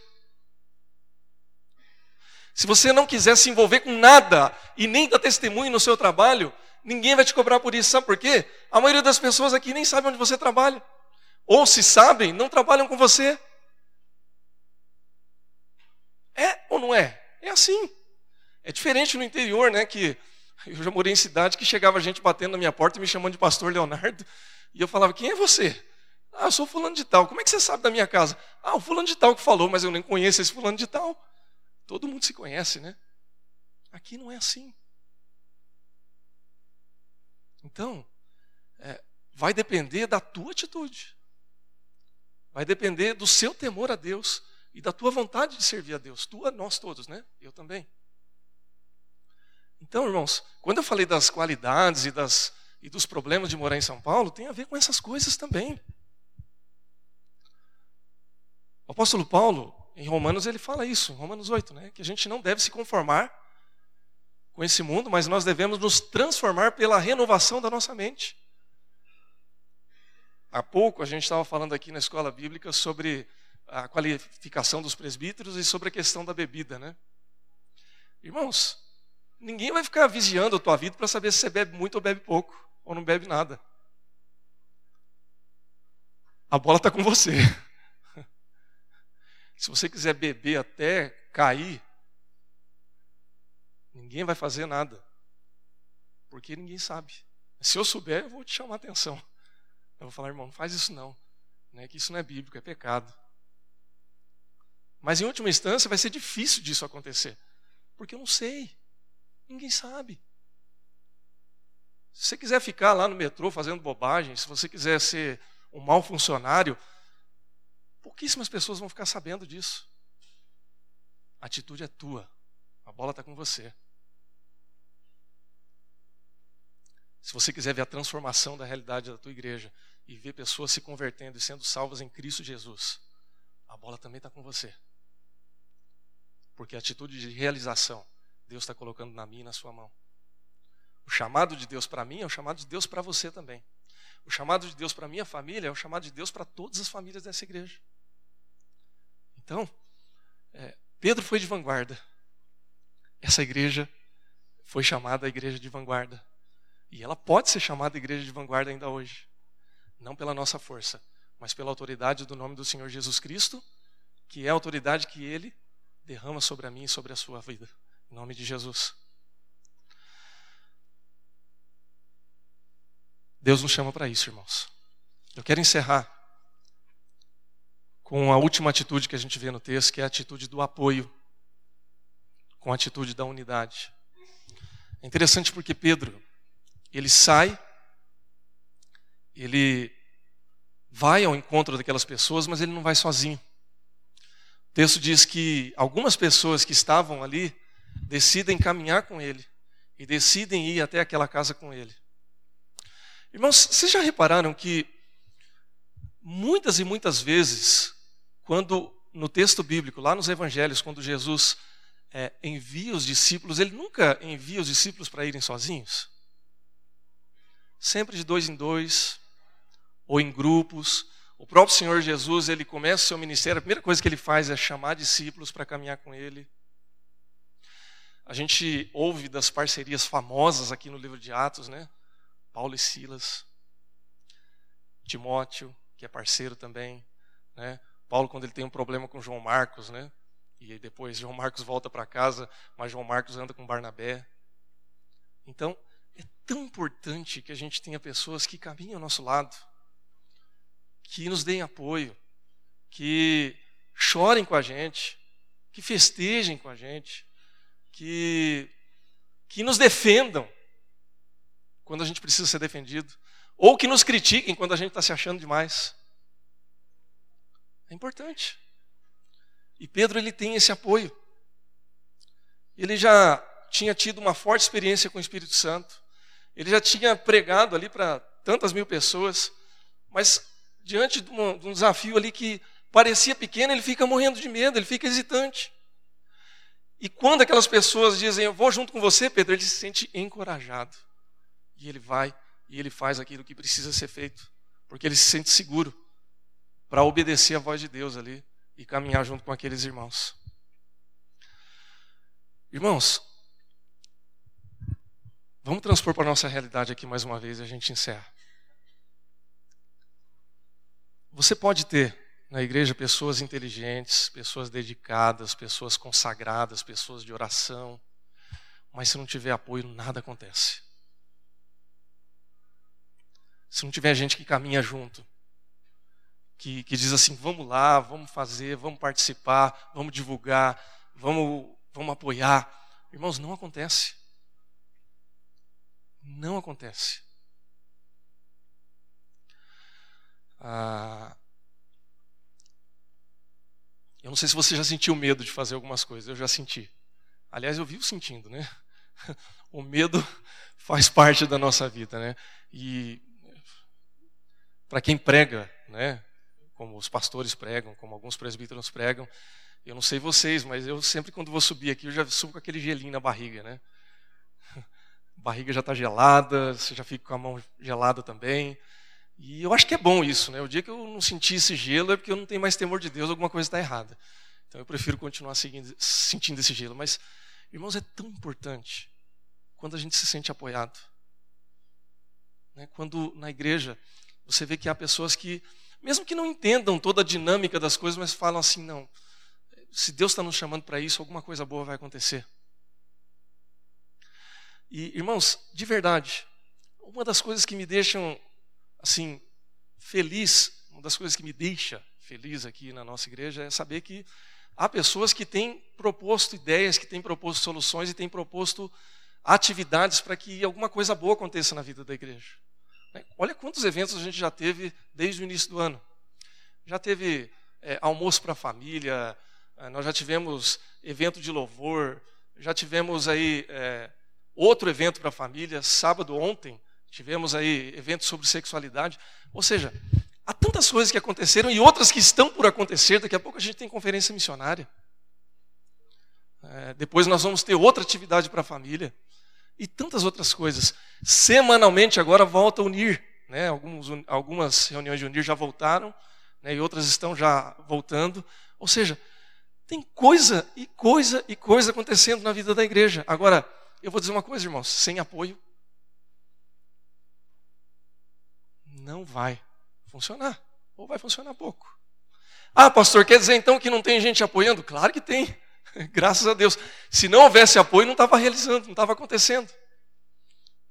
Se você não quiser se envolver com nada e nem dar testemunho no seu trabalho, ninguém vai te cobrar por isso. Sabe por quê? A maioria das pessoas aqui nem sabe onde você trabalha. Ou se sabem, não trabalham com você. É ou não é? É assim. É diferente no interior, né? Que eu já morei em cidade que chegava gente batendo na minha porta e me chamando de pastor Leonardo. E eu falava, quem é você? Ah, eu sou fulano de tal. Como é que você sabe da minha casa? Ah, o fulano de tal que falou, mas eu nem conheço esse fulano de tal. Todo mundo se conhece, né? Aqui não é assim. Então, é, vai depender da tua atitude. Vai depender do seu temor a Deus e da tua vontade de servir a Deus. Tua, nós todos, né? Eu também. Então, irmãos, quando eu falei das qualidades e, das, e dos problemas de morar em São Paulo, tem a ver com essas coisas também. O apóstolo Paulo, em Romanos, ele fala isso, Romanos 8, né? que a gente não deve se conformar com esse mundo, mas nós devemos nos transformar pela renovação da nossa mente. Há pouco a gente estava falando aqui na escola bíblica sobre a qualificação dos presbíteros e sobre a questão da bebida, né? Irmãos, ninguém vai ficar vigiando a tua vida para saber se você bebe muito ou bebe pouco, ou não bebe nada. A bola está com você. Se você quiser beber até cair, ninguém vai fazer nada. Porque ninguém sabe. Se eu souber, eu vou te chamar a atenção. Eu vou falar, irmão, não faz isso não. Né? Que isso não é bíblico, é pecado. Mas em última instância vai ser difícil disso acontecer. Porque eu não sei. Ninguém sabe. Se você quiser ficar lá no metrô fazendo bobagem, se você quiser ser um mau funcionário, pouquíssimas pessoas vão ficar sabendo disso. A atitude é tua. A bola está com você. Se você quiser ver a transformação da realidade da tua igreja e ver pessoas se convertendo e sendo salvas em Cristo Jesus, a bola também está com você. Porque a atitude de realização, Deus está colocando na minha e na sua mão. O chamado de Deus para mim é o chamado de Deus para você também. O chamado de Deus para minha família é o chamado de Deus para todas as famílias dessa igreja. Então, é, Pedro foi de vanguarda. Essa igreja foi chamada a igreja de vanguarda. E ela pode ser chamada igreja de vanguarda ainda hoje. Não pela nossa força, mas pela autoridade do nome do Senhor Jesus Cristo, que é a autoridade que ele derrama sobre a mim e sobre a sua vida. Em nome de Jesus. Deus nos chama para isso, irmãos. Eu quero encerrar com a última atitude que a gente vê no texto, que é a atitude do apoio, com a atitude da unidade. É interessante porque Pedro, ele sai, ele vai ao encontro daquelas pessoas, mas ele não vai sozinho. O texto diz que algumas pessoas que estavam ali decidem caminhar com ele e decidem ir até aquela casa com ele. Irmãos, vocês já repararam que muitas e muitas vezes, quando no texto bíblico, lá nos evangelhos, quando Jesus é, envia os discípulos, ele nunca envia os discípulos para irem sozinhos. Sempre de dois em dois, ou em grupos. O próprio Senhor Jesus, ele começa o seu ministério, a primeira coisa que ele faz é chamar discípulos para caminhar com ele. A gente ouve das parcerias famosas aqui no livro de Atos, né? Paulo e Silas, Timóteo, que é parceiro também, né? Paulo quando ele tem um problema com João Marcos, né? E depois João Marcos volta para casa, mas João Marcos anda com Barnabé. Então, é tão importante que a gente tenha pessoas que caminhem ao nosso lado, que nos deem apoio, que chorem com a gente, que festejem com a gente, que, que nos defendam quando a gente precisa ser defendido, ou que nos critiquem quando a gente está se achando demais. É importante. E Pedro ele tem esse apoio. Ele já tinha tido uma forte experiência com o Espírito Santo. Ele já tinha pregado ali para tantas mil pessoas, mas diante de um, de um desafio ali que parecia pequeno, ele fica morrendo de medo, ele fica hesitante. E quando aquelas pessoas dizem, eu vou junto com você, Pedro, ele se sente encorajado. E ele vai e ele faz aquilo que precisa ser feito, porque ele se sente seguro para obedecer a voz de Deus ali e caminhar junto com aqueles irmãos. Irmãos, vamos transpor para a nossa realidade aqui mais uma vez e a gente encerra. Você pode ter na igreja pessoas inteligentes, pessoas dedicadas, pessoas consagradas, pessoas de oração, mas se não tiver apoio, nada acontece. Se não tiver gente que caminha junto, que, que diz assim: vamos lá, vamos fazer, vamos participar, vamos divulgar, vamos, vamos apoiar. Irmãos, não acontece. Não acontece. Ah, eu não sei se você já sentiu medo de fazer algumas coisas, eu já senti. Aliás, eu vivo sentindo, né? O medo faz parte da nossa vida, né? E para quem prega, né? Como os pastores pregam, como alguns presbíteros pregam. Eu não sei vocês, mas eu sempre quando vou subir aqui, eu já subo com aquele gelinho na barriga, né? A barriga já está gelada, você já fica com a mão gelada também. E eu acho que é bom isso, né? O dia que eu não sentir esse gelo é porque eu não tenho mais temor de Deus, alguma coisa está errada. Então eu prefiro continuar seguindo, sentindo esse gelo. Mas, irmãos, é tão importante quando a gente se sente apoiado. Né? Quando na igreja você vê que há pessoas que mesmo que não entendam toda a dinâmica das coisas, mas falam assim: não, se Deus está nos chamando para isso, alguma coisa boa vai acontecer. E, irmãos, de verdade, uma das coisas que me deixam, assim, feliz, uma das coisas que me deixa feliz aqui na nossa igreja é saber que há pessoas que têm proposto ideias, que têm proposto soluções e têm proposto atividades para que alguma coisa boa aconteça na vida da igreja. Né? Olha quantos eventos a gente já teve desde o início do ano. Já teve é, almoço para a família, é, nós já tivemos evento de louvor, já tivemos aí é, outro evento para a família, sábado ontem, tivemos aí evento sobre sexualidade. Ou seja, há tantas coisas que aconteceram e outras que estão por acontecer. Daqui a pouco a gente tem conferência missionária. É, depois nós vamos ter outra atividade para a família e tantas outras coisas. Semanalmente agora volta a unir, né? Alguns, algumas reuniões de unir já voltaram, né? e outras estão já voltando. Ou seja, tem coisa e coisa e coisa acontecendo na vida da igreja. Agora, eu vou dizer uma coisa, irmãos: sem apoio, não vai funcionar, ou vai funcionar pouco. Ah, pastor, quer dizer então que não tem gente apoiando? Claro que tem. Graças a Deus. Se não houvesse apoio, não estava realizando, não estava acontecendo.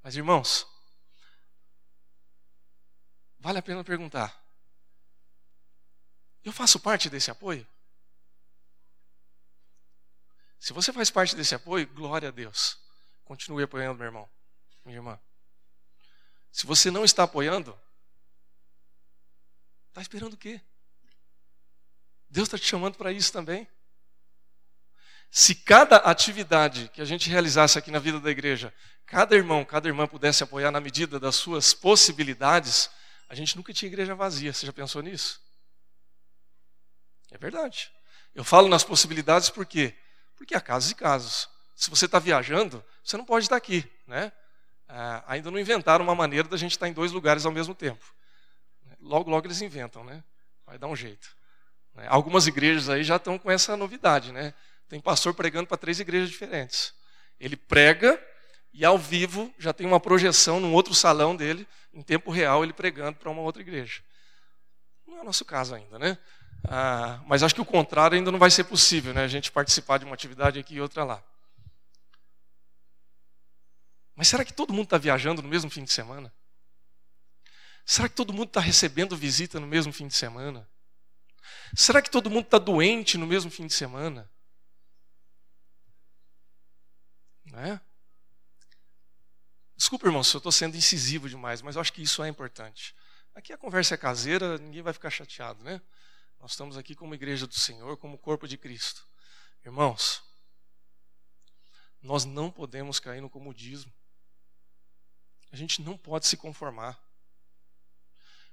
Mas, irmãos, vale a pena perguntar: eu faço parte desse apoio? Se você faz parte desse apoio, glória a Deus. Continue apoiando, meu irmão, minha irmã. Se você não está apoiando, está esperando o quê? Deus está te chamando para isso também. Se cada atividade que a gente realizasse aqui na vida da igreja, cada irmão, cada irmã pudesse apoiar na medida das suas possibilidades, a gente nunca tinha igreja vazia. Você já pensou nisso? É verdade. Eu falo nas possibilidades por quê? Porque há casos e casos. Se você está viajando, você não pode estar aqui. Né? Ah, ainda não inventaram uma maneira da gente estar em dois lugares ao mesmo tempo. Logo, logo eles inventam, né? Vai dar um jeito. Né? Algumas igrejas aí já estão com essa novidade, né? Tem pastor pregando para três igrejas diferentes. Ele prega e ao vivo já tem uma projeção num outro salão dele, em tempo real, ele pregando para uma outra igreja. Não é o nosso caso ainda, né? Ah, mas acho que o contrário ainda não vai ser possível, né? A gente participar de uma atividade aqui e outra lá. Mas será que todo mundo está viajando no mesmo fim de semana? Será que todo mundo está recebendo visita no mesmo fim de semana? Será que todo mundo está doente no mesmo fim de semana? Não é? Desculpa, irmão, se eu estou sendo incisivo demais, mas eu acho que isso é importante. Aqui a conversa é caseira, ninguém vai ficar chateado, né? Nós estamos aqui como igreja do Senhor, como corpo de Cristo. Irmãos, nós não podemos cair no comodismo. A gente não pode se conformar.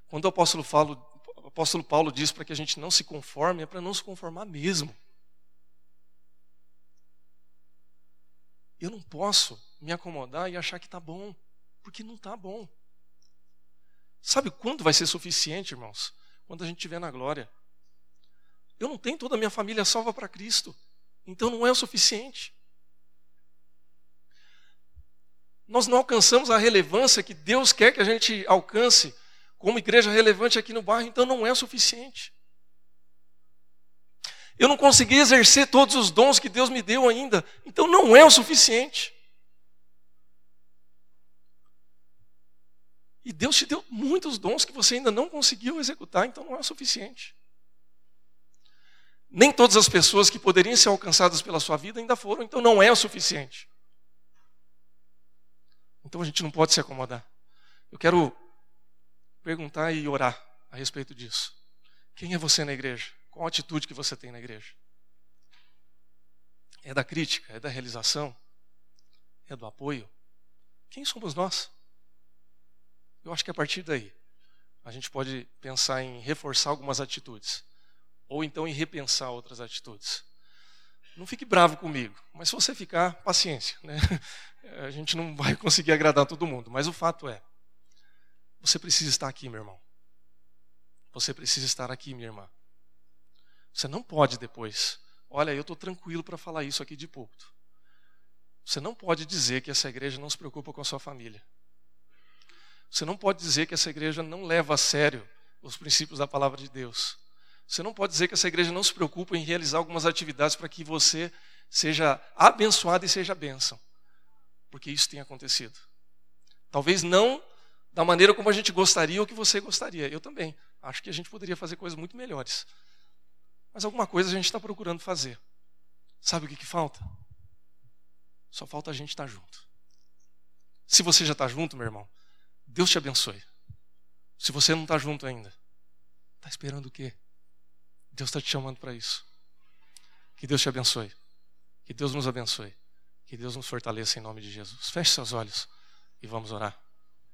Quando o apóstolo, Paulo, o apóstolo Paulo diz para que a gente não se conforme, é para não se conformar mesmo. Eu não posso me acomodar e achar que está bom, porque não está bom. Sabe quando vai ser suficiente, irmãos? Quando a gente estiver na glória. Eu não tenho toda a minha família salva para Cristo, então não é o suficiente. Nós não alcançamos a relevância que Deus quer que a gente alcance como igreja relevante aqui no bairro, então não é o suficiente. Eu não consegui exercer todos os dons que Deus me deu ainda, então não é o suficiente. E Deus te deu muitos dons que você ainda não conseguiu executar, então não é o suficiente. Nem todas as pessoas que poderiam ser alcançadas pela sua vida ainda foram, então não é o suficiente. Então a gente não pode se acomodar. Eu quero perguntar e orar a respeito disso. Quem é você na igreja? Qual a atitude que você tem na igreja? É da crítica? É da realização? É do apoio? Quem somos nós? Eu acho que a partir daí a gente pode pensar em reforçar algumas atitudes, ou então em repensar outras atitudes. Não fique bravo comigo, mas se você ficar, paciência, né? A gente não vai conseguir agradar todo mundo, mas o fato é, você precisa estar aqui, meu irmão. Você precisa estar aqui, minha irmã. Você não pode depois, olha, eu estou tranquilo para falar isso aqui de púlpito. Você não pode dizer que essa igreja não se preocupa com a sua família. Você não pode dizer que essa igreja não leva a sério os princípios da palavra de Deus. Você não pode dizer que essa igreja não se preocupa em realizar algumas atividades para que você seja abençoado e seja bênção. Porque isso tem acontecido. Talvez não da maneira como a gente gostaria ou que você gostaria. Eu também. Acho que a gente poderia fazer coisas muito melhores. Mas alguma coisa a gente está procurando fazer. Sabe o que, que falta? Só falta a gente estar tá junto. Se você já está junto, meu irmão, Deus te abençoe. Se você não está junto ainda, está esperando o quê? Deus está te chamando para isso. Que Deus te abençoe. Que Deus nos abençoe. Que Deus nos fortaleça em nome de Jesus. Feche seus olhos e vamos orar.